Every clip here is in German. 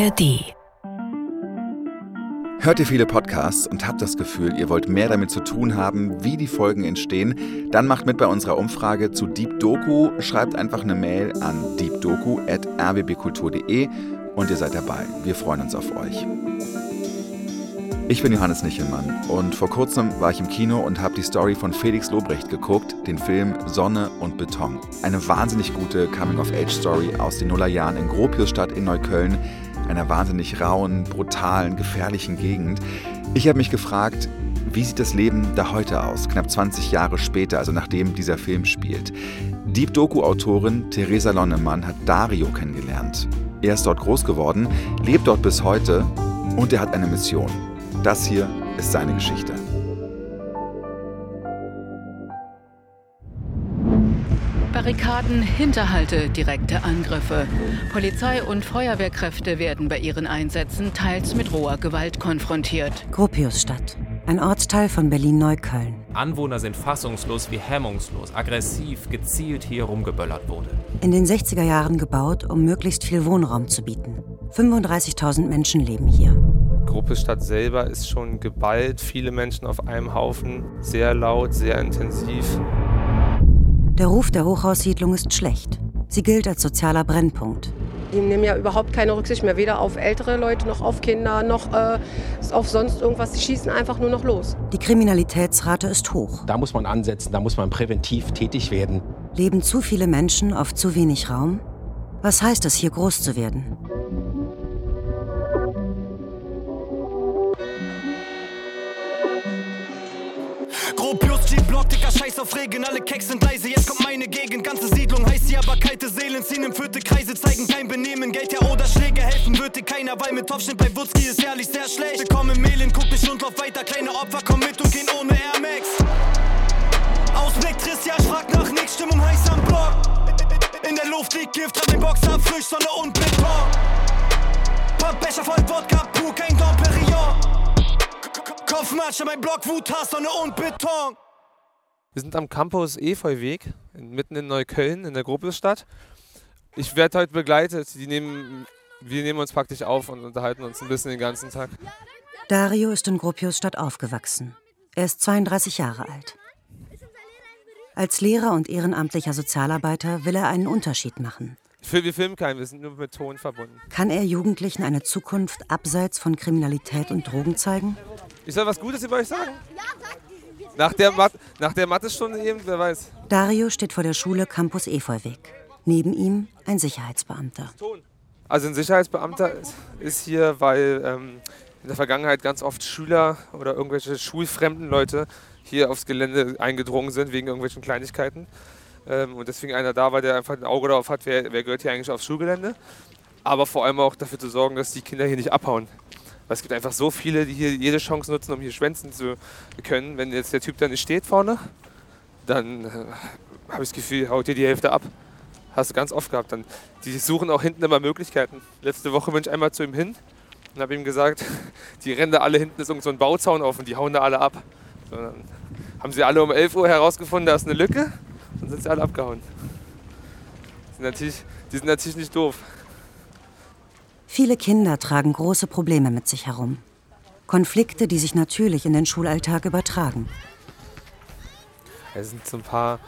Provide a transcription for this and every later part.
ARD. Hört ihr viele Podcasts und habt das Gefühl, ihr wollt mehr damit zu tun haben, wie die Folgen entstehen? Dann macht mit bei unserer Umfrage zu Deep Doku. Schreibt einfach eine Mail an deepdoku.rbbkultur.de und ihr seid dabei. Wir freuen uns auf euch. Ich bin Johannes Nichelmann und vor kurzem war ich im Kino und habe die Story von Felix Lobrecht geguckt, den Film Sonne und Beton. Eine wahnsinnig gute Coming-of-Age-Story aus den Nullerjahren in Gropiusstadt in Neukölln, einer wahnsinnig rauen, brutalen, gefährlichen Gegend. Ich habe mich gefragt, wie sieht das Leben da heute aus, knapp 20 Jahre später, also nachdem dieser Film spielt? Deep Doku-Autorin Theresa Lonnemann hat Dario kennengelernt. Er ist dort groß geworden, lebt dort bis heute und er hat eine Mission. Das hier ist seine Geschichte. Barrikaden, Hinterhalte, direkte Angriffe. Polizei und Feuerwehrkräfte werden bei ihren Einsätzen teils mit roher Gewalt konfrontiert. Gropiusstadt, ein Ortsteil von Berlin-Neukölln. Anwohner sind fassungslos wie hemmungslos, aggressiv, gezielt hier rumgeböllert wurde. In den 60er Jahren gebaut, um möglichst viel Wohnraum zu bieten. 35.000 Menschen leben hier. Gruppestadt selber ist schon geballt, viele Menschen auf einem Haufen, sehr laut, sehr intensiv. Der Ruf der Hochhaussiedlung ist schlecht. Sie gilt als sozialer Brennpunkt. Die nehmen ja überhaupt keine Rücksicht mehr, weder auf ältere Leute noch auf Kinder noch äh, auf sonst irgendwas. Die schießen einfach nur noch los. Die Kriminalitätsrate ist hoch. Da muss man ansetzen, da muss man präventiv tätig werden. Leben zu viele Menschen auf zu wenig Raum? Was heißt es, hier groß zu werden? Gropius, Dicker, Scheiß auf Regen, alle Keks sind leise, jetzt kommt meine Gegend, ganze Siedlung heißt sie, aber kalte Seelen ziehen im vierte Kreise, zeigen kein Benehmen, Geld ja oder Schläge helfen, dir keiner, weil mit Topfschnitt bei Wutzki ist ehrlich sehr schlecht. Willkommen im Mehlen, guck nicht und lauf weiter, kleine Opfer, komm mit und gehen ohne Air Max. Ausblick, Tristian, frag nach nix, Stimmung heiß am Block. In der Luft liegt Gift, hab den Boxer frisch, Sonne und Beton. Paar Becher voll Wodka, pur, kein Dom Perignon. Kopfmatsche, mein Block, Wut, Hass, Sonne und Beton. Wir sind am Campus Efeuweg, mitten in Neukölln, in der Gropiusstadt. Ich werde heute begleitet. Die nehmen, wir nehmen uns praktisch auf und unterhalten uns ein bisschen den ganzen Tag. Dario ist in Gropiusstadt aufgewachsen. Er ist 32 Jahre alt. Als Lehrer und ehrenamtlicher Sozialarbeiter will er einen Unterschied machen. Wir filmen keinen, wir sind nur mit Ton verbunden. Kann er Jugendlichen eine Zukunft abseits von Kriminalität und Drogen zeigen? Ich soll was Gutes über euch sagen? Nach der, Mat nach der Mathestunde eben, wer weiß. Dario steht vor der Schule Campus Efeuweg. Neben ihm ein Sicherheitsbeamter. Also ein Sicherheitsbeamter ist, hier, weil ähm, in der Vergangenheit ganz oft Schüler oder irgendwelche schulfremden Leute hier aufs Gelände eingedrungen sind wegen irgendwelchen Kleinigkeiten. Ähm, und deswegen einer da war, der einfach ein Auge darauf hat, wer, wer gehört hier eigentlich aufs Schulgelände. Aber vor allem auch dafür zu sorgen, dass die Kinder hier nicht abhauen. Weil es gibt einfach so viele, die hier jede Chance nutzen, um hier schwänzen zu können. Wenn jetzt der Typ da nicht steht vorne, dann äh, habe ich das Gefühl, haut dir die Hälfte ab. Hast du ganz oft gehabt. Dann, die suchen auch hinten immer Möglichkeiten. Letzte Woche bin ich einmal zu ihm hin und habe ihm gesagt, die rennen da alle hinten, ist irgend so ein Bauzaun und die hauen da alle ab. So, dann haben sie alle um 11 Uhr herausgefunden, da ist eine Lücke und sind sie alle abgehauen. Die sind natürlich, die sind natürlich nicht doof. Viele Kinder tragen große Probleme mit sich herum. Konflikte, die sich natürlich in den Schulalltag übertragen. Es sind so ein paar,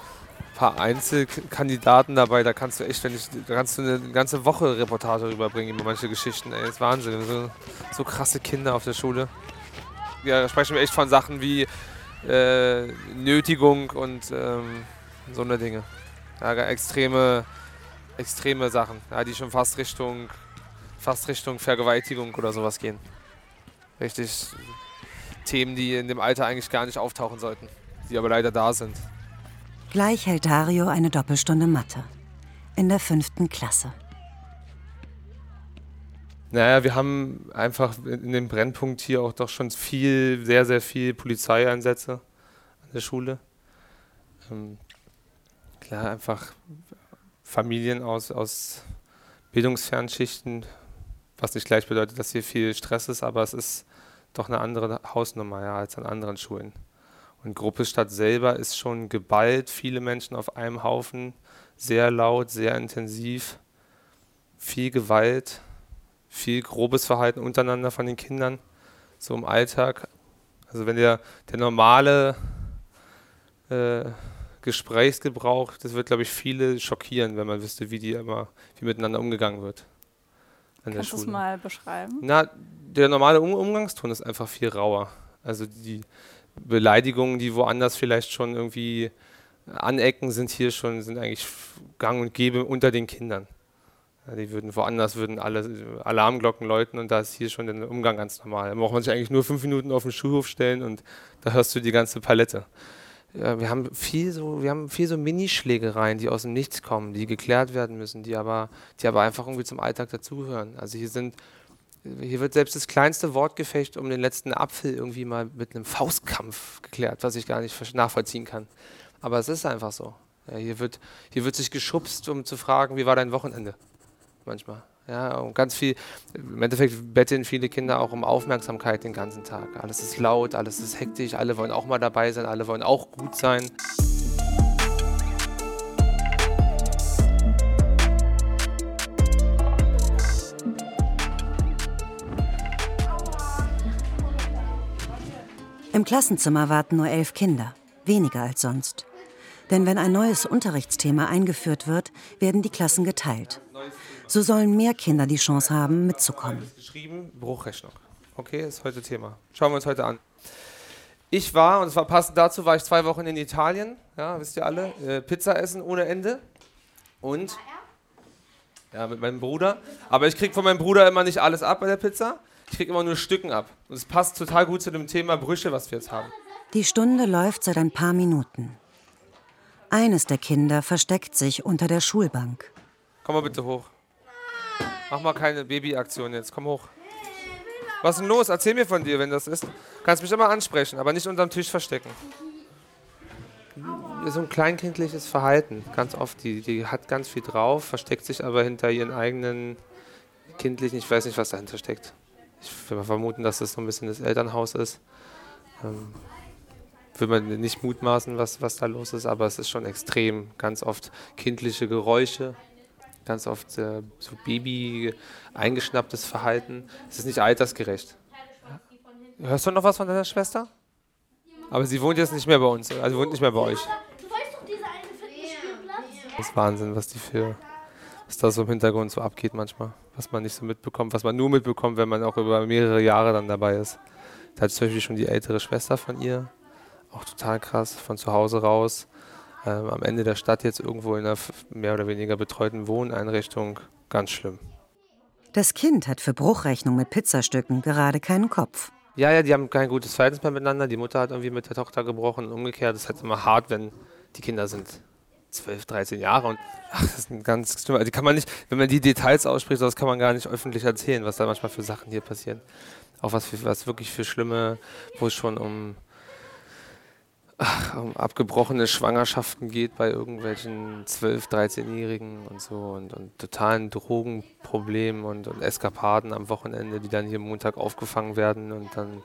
paar Einzelkandidaten dabei, da kannst du echt, wenn ich, da kannst du eine ganze Woche Reportage rüberbringen über manche Geschichten. Ey, ist Wahnsinn. So, so krasse Kinder auf der Schule. Ja, da sprechen wir echt von Sachen wie äh, Nötigung und ähm, so eine Dinge. Ja, extreme, extreme Sachen, ja, die schon fast Richtung, fast Richtung Vergewaltigung oder sowas gehen. Richtig Themen, die in dem Alter eigentlich gar nicht auftauchen sollten, die aber leider da sind. Gleich hält Dario eine Doppelstunde Mathe. In der fünften Klasse. Naja, wir haben einfach in dem Brennpunkt hier auch doch schon viel, sehr, sehr viel Polizeieinsätze an der Schule. Ähm, klar, einfach Familien aus, aus Bildungsfernschichten, was nicht gleich bedeutet, dass hier viel Stress ist, aber es ist doch eine andere Hausnummer ja, als an anderen Schulen. Und Gruppestadt selber ist schon geballt, viele Menschen auf einem Haufen, sehr laut, sehr intensiv, viel Gewalt, viel grobes Verhalten untereinander von den Kindern, so im Alltag. Also wenn der, der normale äh, Gesprächsgebrauch, das wird, glaube ich, viele schockieren, wenn man wüsste, wie die immer, wie miteinander umgegangen wird. An Kannst du es mal beschreiben? Na, der normale um Umgangston ist einfach viel rauer. Also die Beleidigungen, die woanders vielleicht schon irgendwie anecken, sind hier schon, sind eigentlich gang und gäbe unter den Kindern. Ja, die würden woanders würden alle Alarmglocken läuten und da ist hier schon der Umgang ganz normal. Da braucht man sich eigentlich nur fünf Minuten auf den Schulhof stellen und da hörst du die ganze Palette. Wir haben viel so, wir haben viel so Minischlägereien, die aus dem Nichts kommen, die geklärt werden müssen, die aber, die aber einfach irgendwie zum Alltag dazugehören. Also hier sind, hier wird selbst das kleinste Wortgefecht um den letzten Apfel irgendwie mal mit einem Faustkampf geklärt, was ich gar nicht nachvollziehen kann. Aber es ist einfach so. Ja, hier, wird, hier wird sich geschubst, um zu fragen, wie war dein Wochenende? Manchmal. Ja, und ganz viel, im Endeffekt betteln viele Kinder auch um Aufmerksamkeit den ganzen Tag. Alles ist laut, alles ist hektisch, alle wollen auch mal dabei sein, alle wollen auch gut sein. Im Klassenzimmer warten nur elf Kinder, weniger als sonst. Denn wenn ein neues Unterrichtsthema eingeführt wird, werden die Klassen geteilt. So sollen mehr Kinder die Chance haben, mitzukommen. Geschrieben, Bruchrechnung. Okay, ist heute Thema. Schauen wir uns heute an. Ich war, und es war passend dazu, war ich zwei Wochen in Italien, ja, wisst ihr alle, äh, Pizza essen ohne Ende. Und ja, mit meinem Bruder. Aber ich kriege von meinem Bruder immer nicht alles ab bei der Pizza. Ich kriege immer nur Stücken ab. Und es passt total gut zu dem Thema Brüche, was wir jetzt haben. Die Stunde läuft seit ein paar Minuten. Eines der Kinder versteckt sich unter der Schulbank. Komm mal bitte hoch. Mach mal keine Babyaktion jetzt. Komm hoch. Was ist denn los? Erzähl mir von dir, wenn das ist. Kannst mich immer ansprechen, aber nicht unterm Tisch verstecken. So ein kleinkindliches Verhalten, ganz oft. Die, die hat ganz viel drauf, versteckt sich aber hinter ihren eigenen kindlichen, ich weiß nicht, was dahinter steckt. Ich will mal vermuten, dass das so ein bisschen das Elternhaus ist. Ähm, will man nicht mutmaßen, was, was da los ist, aber es ist schon extrem. Ganz oft kindliche Geräusche, ganz oft äh, so Baby eingeschnapptes Verhalten. Es ist nicht altersgerecht. Hörst du noch was von deiner Schwester? Aber sie wohnt jetzt nicht mehr bei uns, also wohnt nicht mehr bei euch. Das ist Wahnsinn, was die für, was da so im Hintergrund so abgeht manchmal, was man nicht so mitbekommt, was man nur mitbekommt, wenn man auch über mehrere Jahre dann dabei ist. Da hat zum Beispiel schon die ältere Schwester von ihr, auch total krass, von zu Hause raus, ähm, am Ende der Stadt jetzt irgendwo in einer mehr oder weniger betreuten Wohneinrichtung. Ganz schlimm. Das Kind hat für Bruchrechnung mit Pizzastücken gerade keinen Kopf. Ja, ja, die haben kein gutes Verhältnis mehr miteinander. Die Mutter hat irgendwie mit der Tochter gebrochen und umgekehrt. Das ist halt immer hart, wenn die Kinder sind 12, 13 Jahre und ach, das ist ein ganz schlimm. Die kann man nicht, wenn man die Details ausspricht, das kann man gar nicht öffentlich erzählen, was da manchmal für Sachen hier passieren. Auch was, für, was wirklich für schlimme, wo es schon um um abgebrochene Schwangerschaften geht bei irgendwelchen 12-, 13-Jährigen und so und, und totalen Drogenproblemen und, und, Eskapaden am Wochenende, die dann hier Montag aufgefangen werden und dann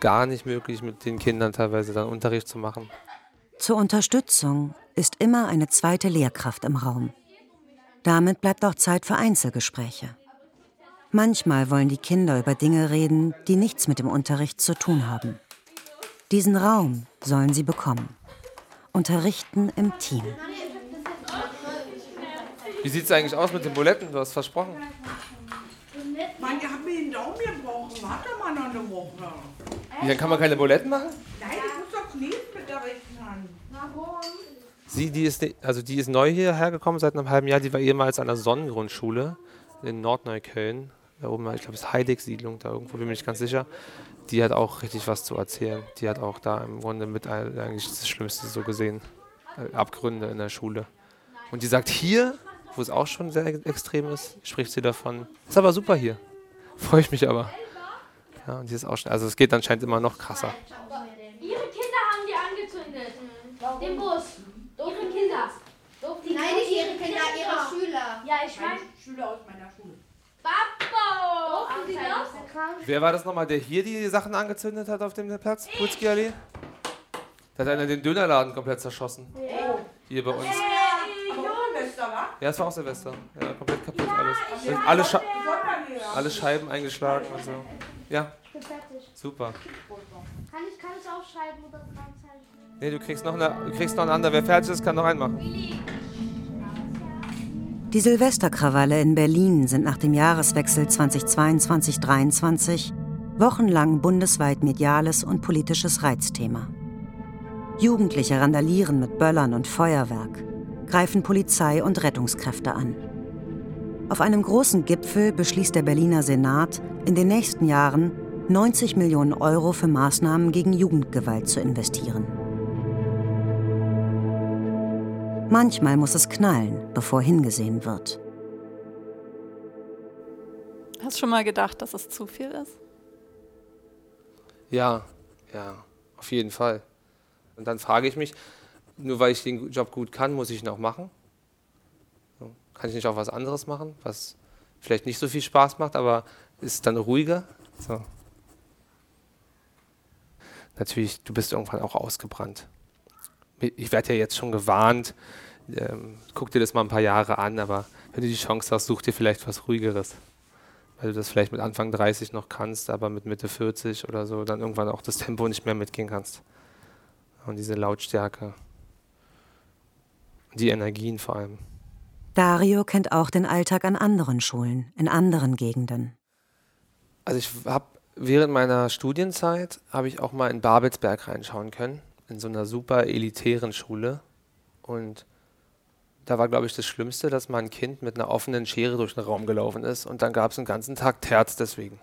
gar nicht möglich mit den Kindern teilweise dann Unterricht zu machen. Zur Unterstützung ist immer eine zweite Lehrkraft im Raum. Damit bleibt auch Zeit für Einzelgespräche. Manchmal wollen die Kinder über Dinge reden, die nichts mit dem Unterricht zu tun haben. Diesen Raum sollen sie bekommen. Unterrichten im Team. Wie sieht es eigentlich aus mit den Buletten? Du hast versprochen. Mann, ihr habt mir den Daumen gebrochen. Warte mal noch eine Woche. Wie, dann kann man keine Buletten machen? Nein, ich muss doch knien mit der rechten Hand. Warum? Sie, die ist, also die ist neu hierher gekommen seit einem halben Jahr. Die war ehemals an der Sonnengrundschule in Nordneukölln. Da oben, ich glaube, es ist Heideck-Siedlung, da irgendwo bin ich mir nicht ganz sicher die hat auch richtig was zu erzählen. Die hat auch da im Grunde mit eigentlich das Schlimmste so gesehen. Äh, Abgründe in der Schule. Und die sagt hier, wo es auch schon sehr extrem ist, spricht sie davon. Ist aber super hier. Freue ich mich aber. Ja, und die ist auch schon, also es geht anscheinend immer noch krasser. Ihre Kinder haben die angezündet. Den Bus. Ihre Kinder. Nein, nicht ihre Kinder, ihre Schüler. Ja, ich meine Schüler aus meiner Schule. Papo! Wer war das nochmal, der hier die Sachen angezündet hat auf dem Platz? Putzki Allee? Da hat einer den Dönerladen komplett zerschossen. Hier bei uns. Ja, es war auch Silvester. Ja, komplett kaputt alles. Ja, alle, Sche alle Scheiben eingeschlagen und so. Ja. Ich bin fertig. Super. Kann ich, kann ich aufschreiben oder dran zeichnen? Nee, du kriegst noch, eine, du kriegst noch einen anderen. Wer fertig ist, kann noch einen machen. Die Silvesterkrawalle in Berlin sind nach dem Jahreswechsel 2022-23 wochenlang bundesweit mediales und politisches Reizthema. Jugendliche randalieren mit Böllern und Feuerwerk, greifen Polizei und Rettungskräfte an. Auf einem großen Gipfel beschließt der Berliner Senat, in den nächsten Jahren 90 Millionen Euro für Maßnahmen gegen Jugendgewalt zu investieren. Manchmal muss es knallen, bevor hingesehen wird. Hast du schon mal gedacht, dass es zu viel ist? Ja, ja, auf jeden Fall. Und dann frage ich mich, nur weil ich den Job gut kann, muss ich ihn auch machen? Kann ich nicht auch was anderes machen, was vielleicht nicht so viel Spaß macht, aber ist dann ruhiger? So. Natürlich, du bist irgendwann auch ausgebrannt. Ich werde ja jetzt schon gewarnt, ähm, guck dir das mal ein paar Jahre an, aber wenn du die Chance hast, such dir vielleicht was Ruhigeres. Weil du das vielleicht mit Anfang 30 noch kannst, aber mit Mitte 40 oder so dann irgendwann auch das Tempo nicht mehr mitgehen kannst. Und diese Lautstärke. Die Energien vor allem. Dario kennt auch den Alltag an anderen Schulen, in anderen Gegenden. Also ich habe während meiner Studienzeit habe ich auch mal in Babelsberg reinschauen können, in so einer super elitären Schule. Und da war, glaube ich, das Schlimmste, dass mal ein Kind mit einer offenen Schere durch den Raum gelaufen ist und dann gab es einen ganzen Tag Terz deswegen.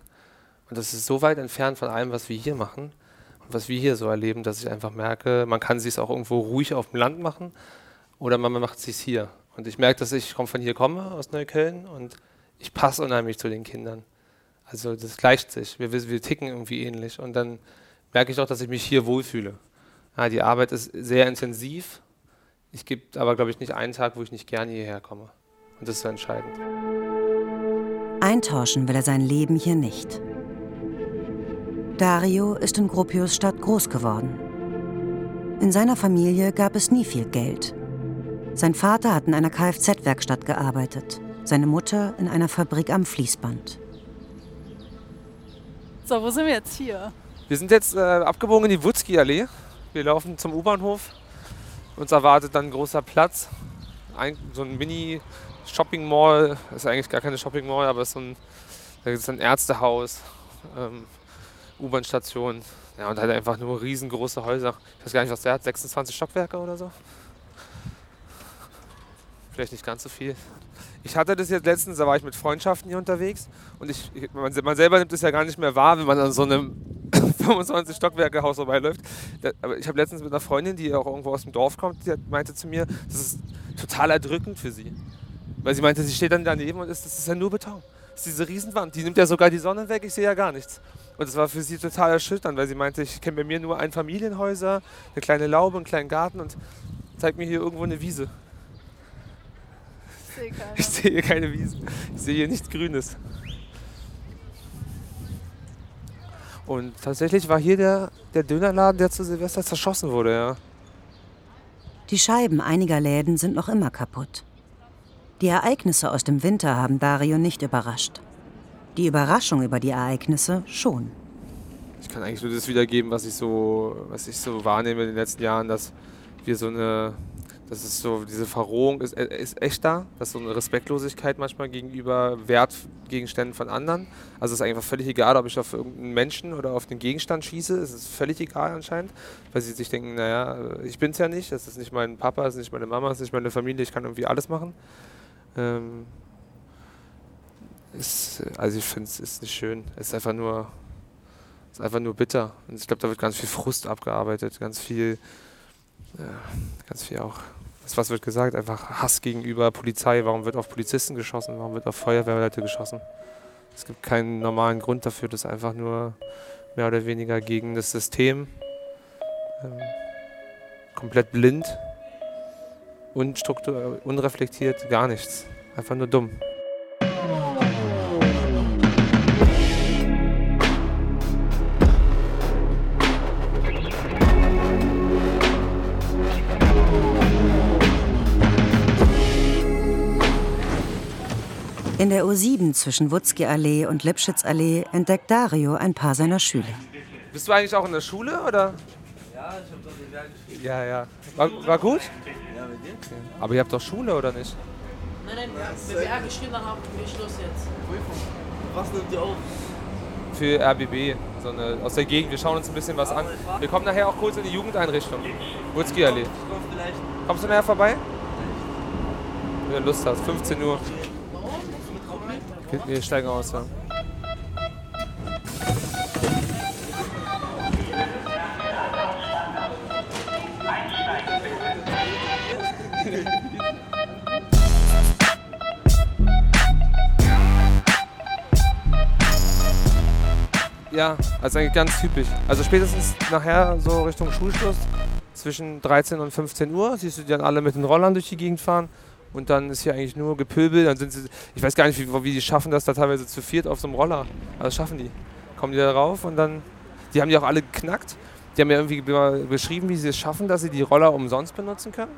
Und das ist so weit entfernt von allem, was wir hier machen und was wir hier so erleben, dass ich einfach merke, man kann sich auch irgendwo ruhig auf dem Land machen oder man macht es sich hier. Und ich merke, dass ich von hier komme, aus Neukölln, und ich passe unheimlich zu den Kindern. Also das gleicht sich. Wir, wir ticken irgendwie ähnlich. Und dann merke ich auch, dass ich mich hier wohlfühle. Ja, die Arbeit ist sehr intensiv. Ich gibt aber, glaube ich, nicht einen Tag, wo ich nicht gerne hierher komme. Und das ist so entscheidend. Eintauschen will er sein Leben hier nicht. Dario ist in Gropius Stadt groß geworden. In seiner Familie gab es nie viel Geld. Sein Vater hat in einer Kfz-Werkstatt gearbeitet, seine Mutter in einer Fabrik am Fließband. So, wo sind wir jetzt hier? Wir sind jetzt äh, abgebogen in die Wutzki-Allee. Wir laufen zum U-Bahnhof. Uns erwartet dann ein großer Platz. Ein, so ein Mini-Shopping-Mall. Ist eigentlich gar keine Shopping-Mall, aber ist so ein, da ist ein Ärztehaus, ähm, U-Bahn-Station. Ja, und halt einfach nur riesengroße Häuser. Ich weiß gar nicht, was der hat. 26 Stockwerke oder so? vielleicht nicht ganz so viel. Ich hatte das jetzt letztens, da war ich mit Freundschaften hier unterwegs und ich, man, man selber nimmt es ja gar nicht mehr wahr, wenn man an so einem 25 Stockwerke Haus vorbeiläuft. Aber ich habe letztens mit einer Freundin, die auch irgendwo aus dem Dorf kommt, die meinte zu mir, das ist total erdrückend für sie. Weil sie meinte, sie steht dann daneben und ist, das ist ja nur Beton. Das ist diese Riesenwand, die nimmt ja sogar die Sonne weg, ich sehe ja gar nichts. Und das war für sie total erschütternd, weil sie meinte, ich kenne bei mir nur Einfamilienhäuser, eine kleine Laube, einen kleinen Garten und zeigt mir hier irgendwo eine Wiese sehe keine. Ich sehe keine Wiesen. Ich sehe hier nichts Grünes. Und tatsächlich war hier der, der Dönerladen, der zu Silvester zerschossen wurde, ja. Die Scheiben einiger Läden sind noch immer kaputt. Die Ereignisse aus dem Winter haben Dario nicht überrascht. Die Überraschung über die Ereignisse schon. Ich kann eigentlich nur das wiedergeben, was ich so, was ich so wahrnehme in den letzten Jahren, dass wir so eine das ist so, diese Verrohung ist, äh, ist echt da. Das ist so eine Respektlosigkeit manchmal gegenüber Wertgegenständen von anderen. Also es ist einfach völlig egal, ob ich auf irgendeinen Menschen oder auf den Gegenstand schieße. Es ist völlig egal anscheinend, weil sie sich denken, naja, ich bin es ja nicht, das ist nicht mein Papa, das ist nicht meine Mama, das ist nicht meine Familie, ich kann irgendwie alles machen. Ähm, ist, also ich finde es ist nicht schön. Es ist einfach nur, ist einfach nur bitter. Und ich glaube, da wird ganz viel Frust abgearbeitet, ganz viel, ganz viel auch das, was wird gesagt, einfach Hass gegenüber Polizei. Warum wird auf Polizisten geschossen? Warum wird auf Feuerwehrleute geschossen? Es gibt keinen normalen Grund dafür. Das ist einfach nur mehr oder weniger gegen das System. Ähm, komplett blind, unreflektiert, gar nichts. Einfach nur dumm. In der U7 zwischen Wutzki-Allee und Lipschitzallee entdeckt Dario ein paar seiner Schüler. Bist du eigentlich auch in der Schule oder? Ja, ich hab doch BWL gespielt. Ja, ja. War, war gut? Ja, mit dir? Aber ihr habt doch Schule oder nicht? Nein, nein, wir haben BWR geschrieben, dann haben wir Schluss jetzt. Prüfung. Was nimmt ihr auf? Für RBB, so eine, aus der Gegend. Wir schauen uns ein bisschen was an. Wir kommen nachher auch kurz in die Jugendeinrichtung. Wutzki-Allee. Komm. Kommst du nachher vorbei? Wenn du Lust hast. 15 Uhr. Wir steigen aus, ja. Ja, also eigentlich ganz typisch. Also spätestens nachher so Richtung Schulschluss, zwischen 13 und 15 Uhr, siehst du die dann alle mit den Rollern durch die Gegend fahren. Und dann ist hier eigentlich nur Gepöbel. Dann sind sie, ich weiß gar nicht, wie, wie die schaffen das da teilweise zu viert auf so einem Roller. Das schaffen die. Kommen die da rauf und dann, die haben die auch alle geknackt. Die haben ja irgendwie be- beschrieben, wie sie es schaffen, dass sie die Roller umsonst benutzen können.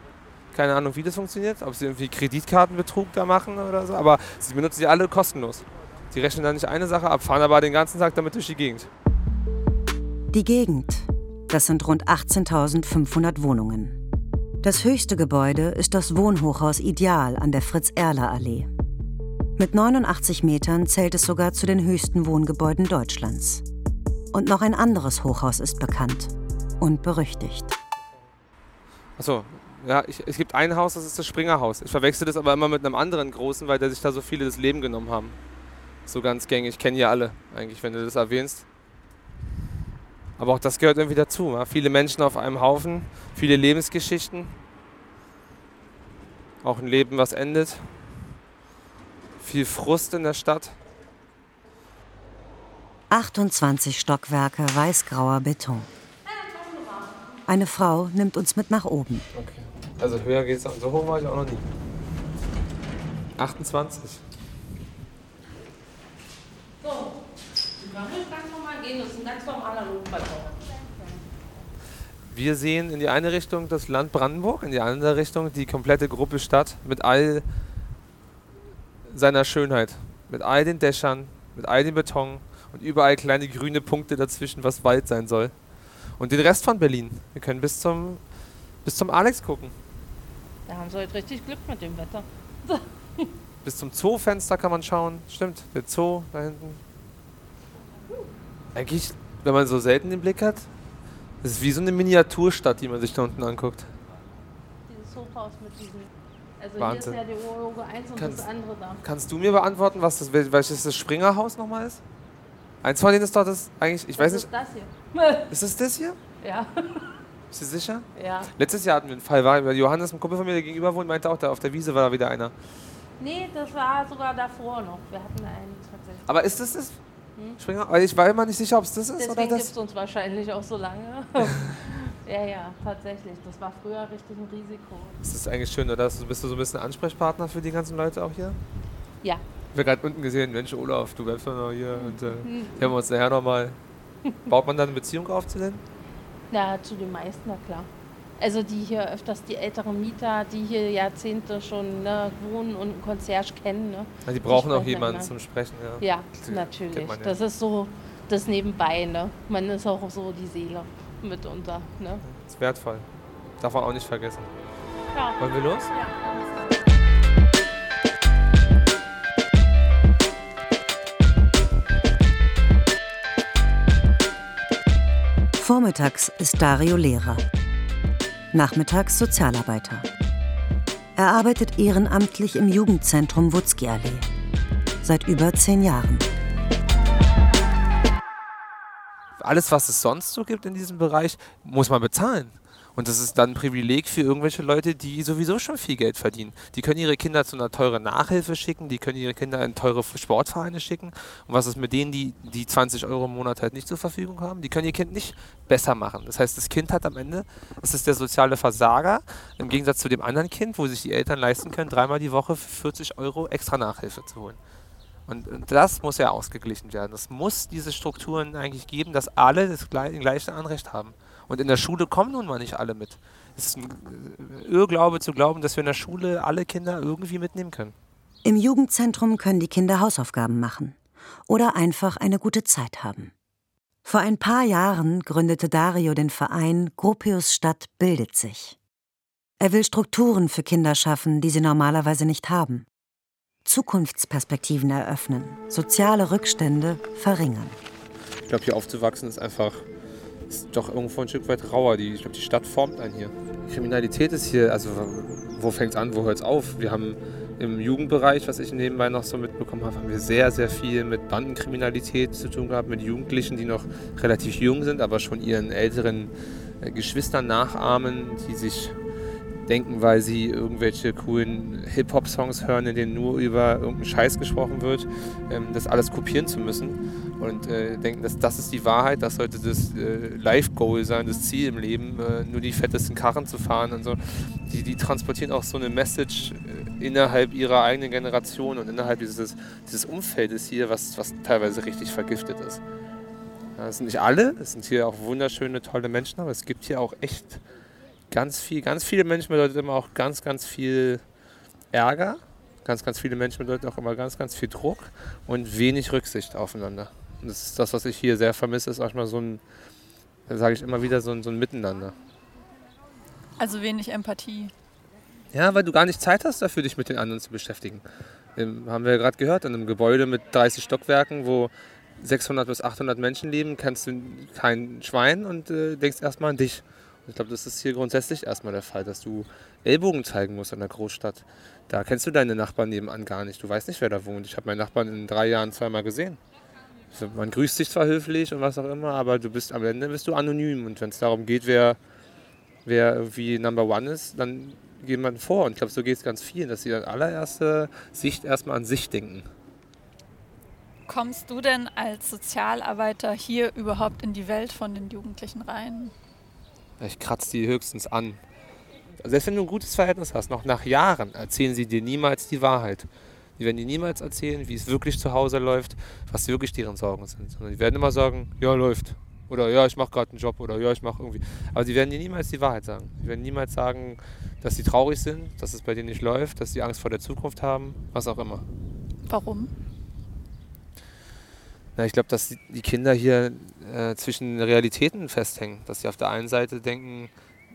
Keine Ahnung, wie das funktioniert, ob sie irgendwie Kreditkartenbetrug da machen oder so. Aber sie benutzen die alle kostenlos. Die rechnen dann nicht eine Sache ab, fahren aber den ganzen Tag damit durch die Gegend. Die Gegend. Das sind rund 18.500 Wohnungen. Das höchste Gebäude ist das Wohnhochhaus Ideal an der Fritz-Erler-Allee. Mit 89 Metern zählt es sogar zu den höchsten Wohngebäuden Deutschlands. Und noch ein anderes Hochhaus ist bekannt und berüchtigt. Achso, ja, ich, es gibt ein Haus, das ist das Springerhaus. Ich verwechsel das aber immer mit einem anderen großen, weil da sich da so viele das Leben genommen haben. So ganz gängig, kennen ja alle eigentlich, wenn du das erwähnst. Aber auch das gehört irgendwie dazu. Ja? Viele Menschen auf einem Haufen, viele Lebensgeschichten. Auch ein Leben, was endet. Viel Frust in der Stadt. 28 Stockwerke weißgrauer Beton. Eine Frau nimmt uns mit nach oben. Okay. Also höher geht's auch. So hoch war ich auch noch nie. 28. So, die können ganz gehen, das ist ein ganz normaler Luftballon. Wir sehen in die eine Richtung das Land Brandenburg, in die andere Richtung die komplette Gruppe Stadt mit all seiner Schönheit. Mit all den Dächern, mit all dem Beton und überall kleine grüne Punkte dazwischen, was Wald sein soll. Und den Rest von Berlin. Wir können bis zum, bis zum Alex gucken. Da haben sie heute richtig Glück mit dem Wetter. Bis zum Zoofenster kann man schauen. Stimmt, der Zoo da hinten. Eigentlich, wenn man so selten den Blick hat, das ist wie so eine Miniaturstadt, die man sich da unten anguckt. Dieses Hochhaus mit diesen. Also Wahnsinn. hier ist ja die Urologe 1 und Kannst- das andere da. Kannst du mir beantworten, was das, wel- welches das Springerhaus nochmal ist? Eins von denen ist doch das eigentlich, ich weiß das nicht. ist das hier. Ist es das hier? ja. Bist du sicher? Ja. Letztes Jahr hatten wir einen Fall, war weil Johannes, ein Kumpel von mir, der gegenüber wohnt, meinte auch, da auf der Wiese war da wieder einer. Nee, das war sogar davor noch. Wir hatten einen tatsächlich. Aber ist das das Hm? Springer? Ich war immer nicht sicher, ob es das ist oder Deswegen gibt das. es uns wahrscheinlich auch so lange. ja, ja, tatsächlich. Das war früher richtig ein Risiko. Das ist eigentlich schön, oder? Bist du so ein bisschen Ansprechpartner für die ganzen Leute auch hier? Ja. Ich habe gerade unten gesehen, Mensch, Olaf, du bleibst noch hier und äh, Hm. hören wir uns nachher nochmal. Baut man dann eine Beziehung auf zu denen? Ja, zu den meisten, na klar. Also die hier öfters die älteren Mieter, die hier Jahrzehnte schon ne, wohnen und einen Concierge kennen. Ne? Ja, die brauchen auch jemanden immer. zum Sprechen, ja. Ja, Die natürlich. man ja. Das ist so das Nebenbei. Ne? Man ist auch so die Seele mitunter. Ne? ist wertvoll. Darf man auch nicht vergessen. Ja. Wollen wir los? Vormittags ist Dario Lehrer. Nachmittags Sozialarbeiter. Er arbeitet ehrenamtlich im Jugendzentrum Wutzki-Allee. Seit über zehn Jahren. Alles, was es sonst so gibt in diesem Bereich, muss man bezahlen. Und das ist dann ein Privileg für irgendwelche Leute, die sowieso schon viel Geld verdienen. Die können ihre Kinder zu einer teuren Nachhilfe schicken, die können ihre Kinder in teure Sportvereine schicken. Und was ist mit denen, die die 20 Euro im Monat halt nicht zur Verfügung haben? Die können ihr Kind nicht besser machen. Das heißt, das Kind hat am Ende, es ist der soziale Versager, im Gegensatz zu dem anderen Kind, wo sich die Eltern leisten können, dreimal die Woche für 40 Euro extra Nachhilfe zu holen. Und das muss ja ausgeglichen werden. Es muss diese Strukturen eigentlich geben, dass alle das gleich, gleiche Anrecht haben. Und in der Schule kommen nun mal nicht alle mit. Es ist ein äh, Irrglaube zu glauben, dass wir in der Schule alle Kinder irgendwie mitnehmen können. Im Jugendzentrum können die Kinder Hausaufgaben machen oder einfach eine gute Zeit haben. Vor ein paar Jahren gründete Dario den Verein Gropius Stadt bildet sich. Er will Strukturen für Kinder schaffen, die sie normalerweise nicht haben. Zukunftsperspektiven eröffnen, soziale Rückstände verringern. Ich glaube, hier aufzuwachsen ist einfach ist doch irgendwo ein Stück weit rauer. Die, ich glaube, die Stadt formt einen hier. Kriminalität ist hier, also wo fängt es an, wo hört es auf? Wir haben im Jugendbereich, was ich nebenbei noch so mitbekommen habe, haben wir sehr, sehr viel mit Bandenkriminalität zu tun gehabt, mit Jugendlichen, die noch relativ jung sind, aber schon ihren älteren äh, Geschwistern nachahmen, die sich denken, weil sie irgendwelche coolen Hip-Hop-Songs hören, in denen nur über irgendeinen Scheiß gesprochen wird, ähm, das alles kopieren zu müssen und äh, denken, dass das ist die Wahrheit, das sollte das äh, Life-Goal sein, das Ziel im Leben, äh, nur die fettesten Karren zu fahren und so. Die, die transportieren auch so eine Message äh, innerhalb ihrer eigenen Generation und innerhalb dieses, dieses Umfeldes hier, was, was teilweise richtig vergiftet ist. Ja, das sind nicht alle, es sind hier auch wunderschöne, tolle Menschen, aber es gibt hier auch echt ganz viel, ganz viele Menschen bedeutet immer auch ganz, ganz viel Ärger. Ganz, ganz viele Menschen bedeutet auch immer ganz, ganz viel Druck und wenig Rücksicht aufeinander. Und das ist das, was ich hier sehr vermisse, ist manchmal so ein, sage ich immer wieder, so ein, so ein Miteinander. Also wenig Empathie. Ja, weil du gar nicht Zeit hast dafür, dich mit den anderen zu beschäftigen. Ähm, haben wir ja gerade gehört, in einem Gebäude mit 30 Stockwerken, wo 600 bis 800 Menschen leben, kennst du kein Schwein und äh, denkst erstmal an dich. Ich glaube, das ist hier grundsätzlich erstmal der Fall, dass du Ellbogen zeigen musst in der Großstadt. Da kennst du deine Nachbarn nebenan gar nicht. Du weißt nicht, wer da wohnt. Ich habe meinen Nachbarn in drei Jahren zweimal gesehen. Also man grüßt sich zwar höflich und was auch immer, aber du bist am Ende bist du anonym. Und wenn es darum geht, wer, wer irgendwie Number One ist, dann geht man vor. Und ich glaube, so geht es ganz vielen, dass sie an allererster Sicht erstmal an sich denken. Kommst du denn als Sozialarbeiter hier überhaupt in die Welt von den Jugendlichen rein? Ich kratze die höchstens an. Selbst wenn du ein gutes Verhältnis hast, noch nach Jahren erzählen sie dir niemals die Wahrheit. Die werden dir niemals erzählen, wie es wirklich zu Hause läuft, was wirklich deren Sorgen sind. Sondern die werden immer sagen, ja, läuft. Oder ja, ich mache gerade einen Job. Oder ja, ich mache irgendwie. Aber die werden dir niemals die Wahrheit sagen. Die werden niemals sagen, dass sie traurig sind, dass es bei denen nicht läuft, dass sie Angst vor der Zukunft haben, was auch immer. Warum? Na, ich glaube, dass die Kinder hier äh, zwischen Realitäten festhängen. Dass sie auf der einen Seite denken,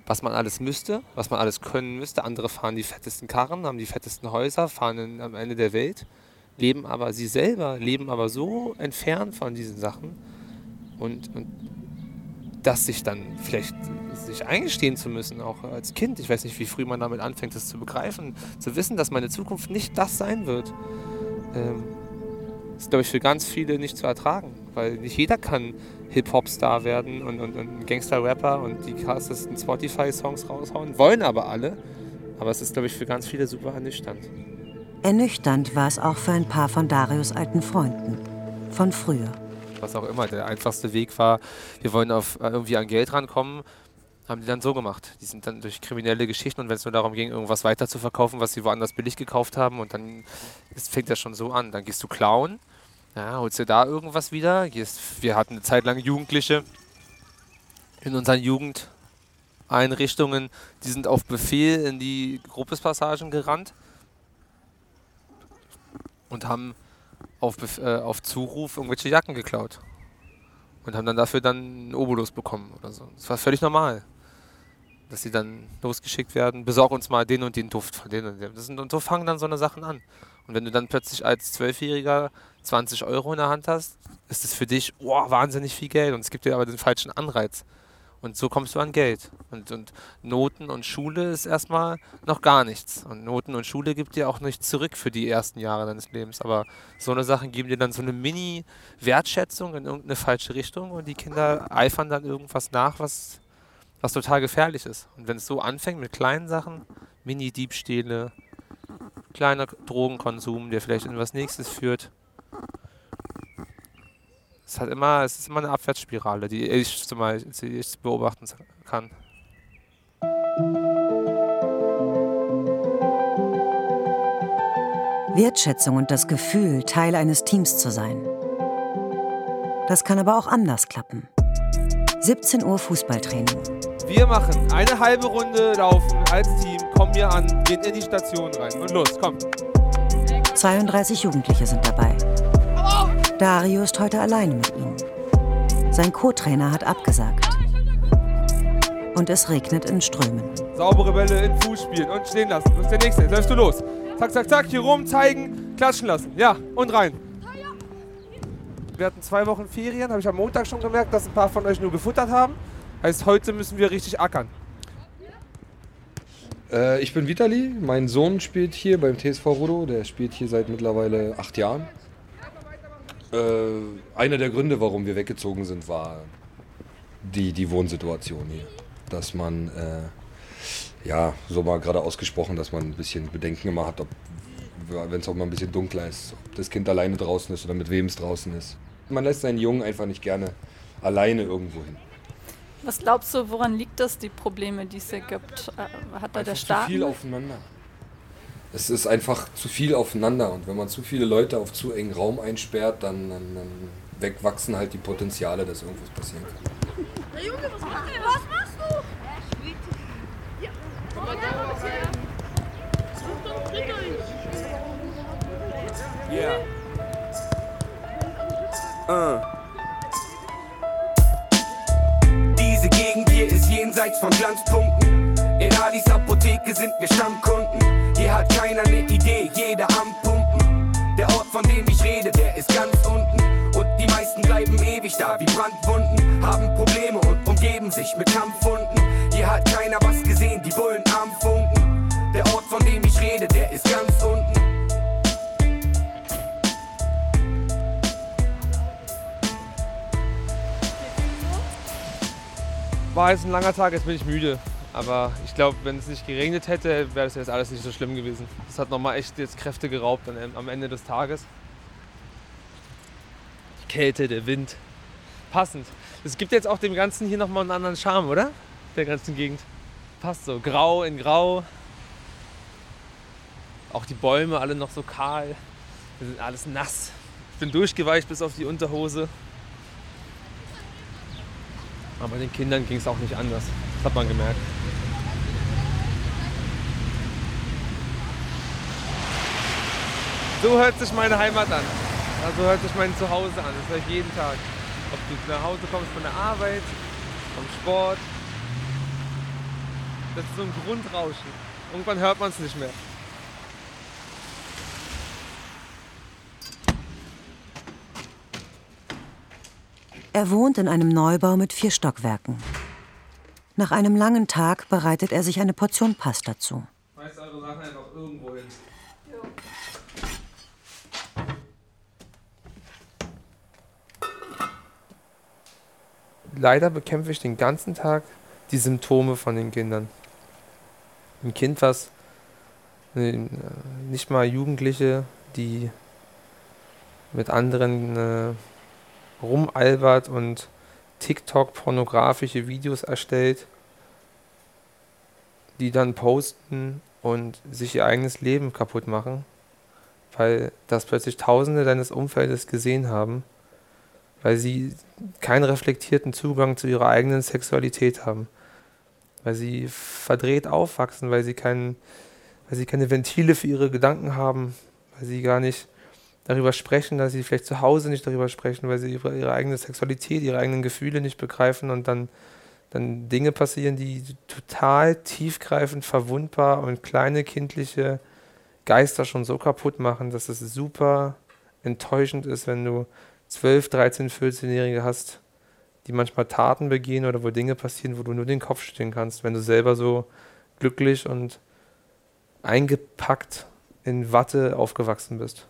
was man alles müsste, was man alles können müsste. Andere fahren die fettesten Karren, haben die fettesten Häuser, fahren in, am Ende der Welt, leben aber sie selber, leben aber so entfernt von diesen Sachen. Und, und das sich dann vielleicht sich eingestehen zu müssen, auch als Kind. Ich weiß nicht, wie früh man damit anfängt, das zu begreifen, zu wissen, dass meine Zukunft nicht das sein wird. Ähm, ist, glaube ich, für ganz viele nicht zu ertragen, weil nicht jeder kann Hip-Hop-Star werden und, und, und Gangster-Rapper und die krassesten Spotify-Songs raushauen, wollen aber alle. Aber es ist, glaube ich, für ganz viele super ernüchternd. Ernüchternd war es auch für ein paar von Darius alten Freunden. Von früher. Was auch immer, der einfachste Weg war, wir wollen auf, irgendwie an Geld rankommen, haben die dann so gemacht. Die sind dann durch kriminelle Geschichten und wenn es nur darum ging, irgendwas weiter zu verkaufen, was sie woanders billig gekauft haben und dann fängt das schon so an. Dann gehst du klauen, ja, holst du da irgendwas wieder. Wir hatten eine Zeit lang Jugendliche in unseren Jugendeinrichtungen, die sind auf Befehl in die Gruppespassagen gerannt und haben auf, Bef äh, auf Zuruf irgendwelche Jacken geklaut. Und haben dann dafür dann einen Obolus bekommen oder so. Das war völlig normal. Dass sie dann losgeschickt werden, besorg uns mal den und den Duft von denen und dem. Das sind, und so fangen dann so eine Sachen an. Und wenn du dann plötzlich als Zwölfjähriger 20 Euro in der Hand hast, ist es für dich oh, wahnsinnig viel Geld und es gibt dir aber den falschen Anreiz. Und so kommst du an Geld. Und, und Noten und Schule ist erstmal noch gar nichts. Und Noten und Schule gibt dir auch nichts zurück für die ersten Jahre deines Lebens. Aber so eine Sachen geben dir dann so eine Mini-Wertschätzung in irgendeine falsche Richtung und die Kinder eifern dann irgendwas nach, was, was total gefährlich ist. Und wenn es so anfängt mit kleinen Sachen, Mini-Diebstähle, kleiner Drogenkonsum, der vielleicht in was Nächstes führt. Es, hat immer, es ist immer eine Abwärtsspirale, die ich, zum Beispiel, die ich beobachten kann. Wertschätzung und das Gefühl, Teil eines Teams zu sein. Das kann aber auch anders klappen. 17 Uhr Fußballtraining. Wir machen eine halbe Runde laufen als Team, kommen hier an, gehen in die Station rein und los, komm. 32 Jugendliche sind dabei. Dario ist heute alleine mit ihnen. Sein Co-Trainer hat abgesagt. Und es regnet in Strömen. Saubere Bälle in Fuß spielen und stehen lassen. Wo ist der nächste? Jetzt läufst du los. Zack, zack, zack, hier rum, zeigen, klatschen lassen. Ja, und rein. Wir hatten zwei Wochen Ferien, habe ich am Montag schon gemerkt, dass ein paar von euch nur gefuttert haben. Heißt, heute müssen wir richtig ackern. Äh, ich bin Vitali, mein Sohn spielt hier beim TSV Rudo, der spielt hier seit mittlerweile acht Jahren. Äh, einer der Gründe, warum wir weggezogen sind, war die, die Wohnsituation hier. Dass man, äh, ja, so mal gerade ausgesprochen, dass man ein bisschen Bedenken immer hat, ob wenn es auch mal ein bisschen dunkler ist, ob das Kind alleine draußen ist oder mit wem es draußen ist. Man lässt seinen Jungen einfach nicht gerne alleine irgendwo hin. Was glaubst du, woran liegt das, die Probleme, die es hier gibt? Äh, Hat da der Staat. Viel aufeinander. Es ist einfach zu viel aufeinander und wenn man zu viele Leute auf zu engen Raum einsperrt, dann, dann, dann wegwachsen halt die Potenziale, dass irgendwas passieren kann. Na Junge, was machst du? Was machst du? Ja. Komm mal da. Such doch. Yeah. Uh. Diese Gegend hier ist jenseits von Glanzpunkten. In Alis Apotheke sind wir Stammkunden. Hier hat keiner ne Idee, jeder am Pumpen. Der Ort, von dem ich rede, der ist ganz unten. Und die meisten bleiben ewig da wie Brandwunden. Haben Probleme und umgeben sich mit Kampfhunden. Hier hat keiner was gesehen, die Bullen am Funken. Der Ort, von dem ich rede, der ist ganz unten. War jetzt ein langer Tag, jetzt bin ich müde. Aber ich glaube, wenn es nicht geregnet hätte, wäre das jetzt alles nicht so schlimm gewesen. Das hat nochmal echt jetzt Kräfte geraubt am Ende des Tages. Die Kälte, der Wind. Passend. Es gibt jetzt auch dem Ganzen hier nochmal einen anderen Charme, oder? Der ganzen Gegend. Passt so. Grau in Grau. Auch die Bäume alle noch so kahl. Wir sind alles nass. Ich bin durchgeweicht bis auf die Unterhose. Aber den Kindern ging es auch nicht anders. Das hat man gemerkt. So hört sich meine Heimat an. Ja, so hört sich mein Zuhause an. Das höre ich jeden Tag. Ob du nach Hause kommst von der Arbeit, vom Sport. Das ist so ein Grundrauschen. Irgendwann hört man es nicht mehr. Er wohnt in einem Neubau mit vier Stockwerken. Nach einem langen Tag bereitet er sich eine Portion Pasta zu. Schmeißt eure Sachen einfach irgendwo hin. Leider bekämpfe ich den ganzen Tag die Symptome von den Kindern. Ein Kind, was äh, nicht mal Jugendliche, die mit anderen äh, rumalbert und TikTok pornografische Videos erstellt, die dann posten und sich ihr eigenes Leben kaputt machen, weil das plötzlich Tausende deines Umfeldes gesehen haben, weil sie keinen reflektierten Zugang zu ihrer eigenen Sexualität haben, weil sie verdreht aufwachsen, weil sie, keinen, weil sie keine Ventile für ihre Gedanken haben, weil sie gar nicht darüber sprechen, dass sie vielleicht zu Hause nicht darüber sprechen, weil sie ihre, ihre eigene Sexualität, ihre eigenen Gefühle nicht begreifen und dann, dann Dinge passieren, die total tiefgreifend, verwundbar und kleine kindliche Geister schon so kaputt machen, dass es super enttäuschend ist, wenn du 12, 13, 14-Jährige hast, die manchmal Taten begehen oder wo Dinge passieren, wo du nur den Kopf schütteln kannst, wenn du selber so glücklich und eingepackt in Watte aufgewachsen bist.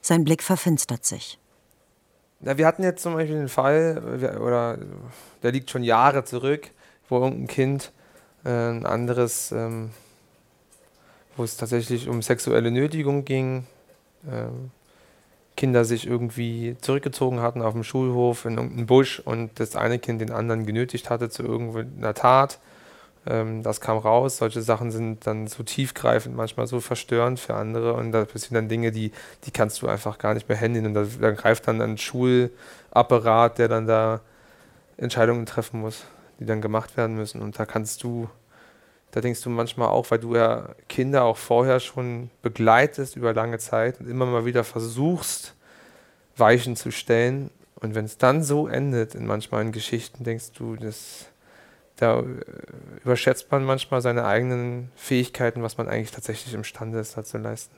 Sein Blick verfinstert sich. Na, wir hatten jetzt zum Beispiel den Fall, oder der liegt schon Jahre zurück, wo irgendein Kind äh, ein anderes, ähm, wo es tatsächlich um sexuelle Nötigung ging, ähm, Kinder sich irgendwie zurückgezogen hatten auf dem Schulhof in irgendeinen Busch und das eine Kind den anderen genötigt hatte zu irgendeiner Tat. Ähm, das kam raus. Solche Sachen sind dann so tiefgreifend, manchmal so verstörend für andere und da passieren dann Dinge, die, die kannst du einfach gar nicht mehr handeln und da, da greift dann ein Schulapparat, der dann da Entscheidungen treffen muss, die dann gemacht werden müssen und da kannst du Da denkst du manchmal auch, weil du ja Kinder auch vorher schon begleitest über lange Zeit und immer mal wieder versuchst, Weichen zu stellen. Und wenn es dann so endet, in manchmal in Geschichten, denkst du, das, da äh, überschätzt man manchmal seine eigenen Fähigkeiten, was man eigentlich tatsächlich imstande ist, da zu leisten.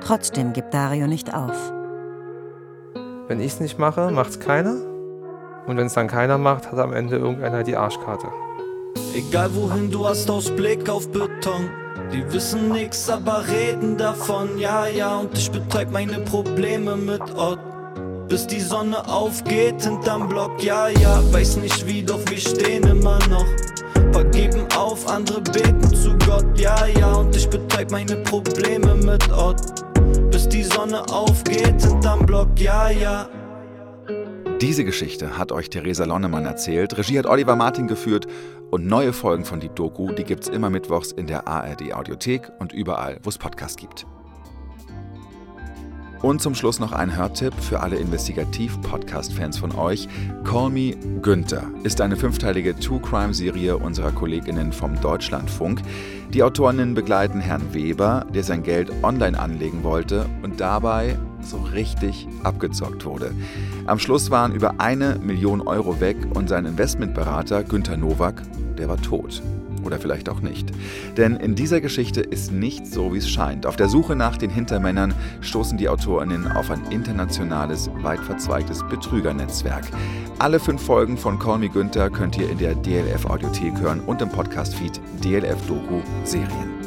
Trotzdem gibt Dario nicht auf. Wenn ich es nicht mache, macht es keiner. Und wenn es dann keiner macht, hat am Ende irgendeiner die Arschkarte. Egal wohin du hast Ausblick auf Beton. Die wissen nix, aber reden davon, ja, ja. Und ich betreib meine Probleme mit Ort. Bis die Sonne aufgeht hinterm Block, ja, ja. Weiß nicht wie, doch wir stehen immer noch. Paar geben auf, andere beten zu Gott, ja, ja. Und ich betreib meine Probleme mit Ort. Bis die Sonne aufgeht hinterm Block, ja, ja. Diese Geschichte hat euch Theresa Lonnemann erzählt, Regie hat Oliver Martin geführt und neue Folgen von Die Doku, die gibt's immer mittwochs in der ARD Audiothek und überall, wo es Podcasts gibt. Und zum Schluss noch ein Hörtipp für alle Investigativ-Podcast-Fans von euch. Call Me Günther ist eine fünfteilige True-Crime-Serie unserer KollegInnen vom Deutschlandfunk. Die Autorinnen begleiten Herrn Weber, der sein Geld online anlegen wollte und dabei so richtig abgezockt wurde. Am Schluss waren über eine Million Euro weg und sein Investmentberater Günther Nowak, der war tot. Oder vielleicht auch nicht. Denn in dieser Geschichte ist nichts so, wie es scheint. Auf der Suche nach den Hintermännern stoßen die AutorInnen auf ein internationales, weit verzweigtes Betrügernetzwerk. Alle fünf Folgen von Call Me Günther könnt ihr in der DLF Audiothek hören und im Podcast-Feed DLF Doku Serien.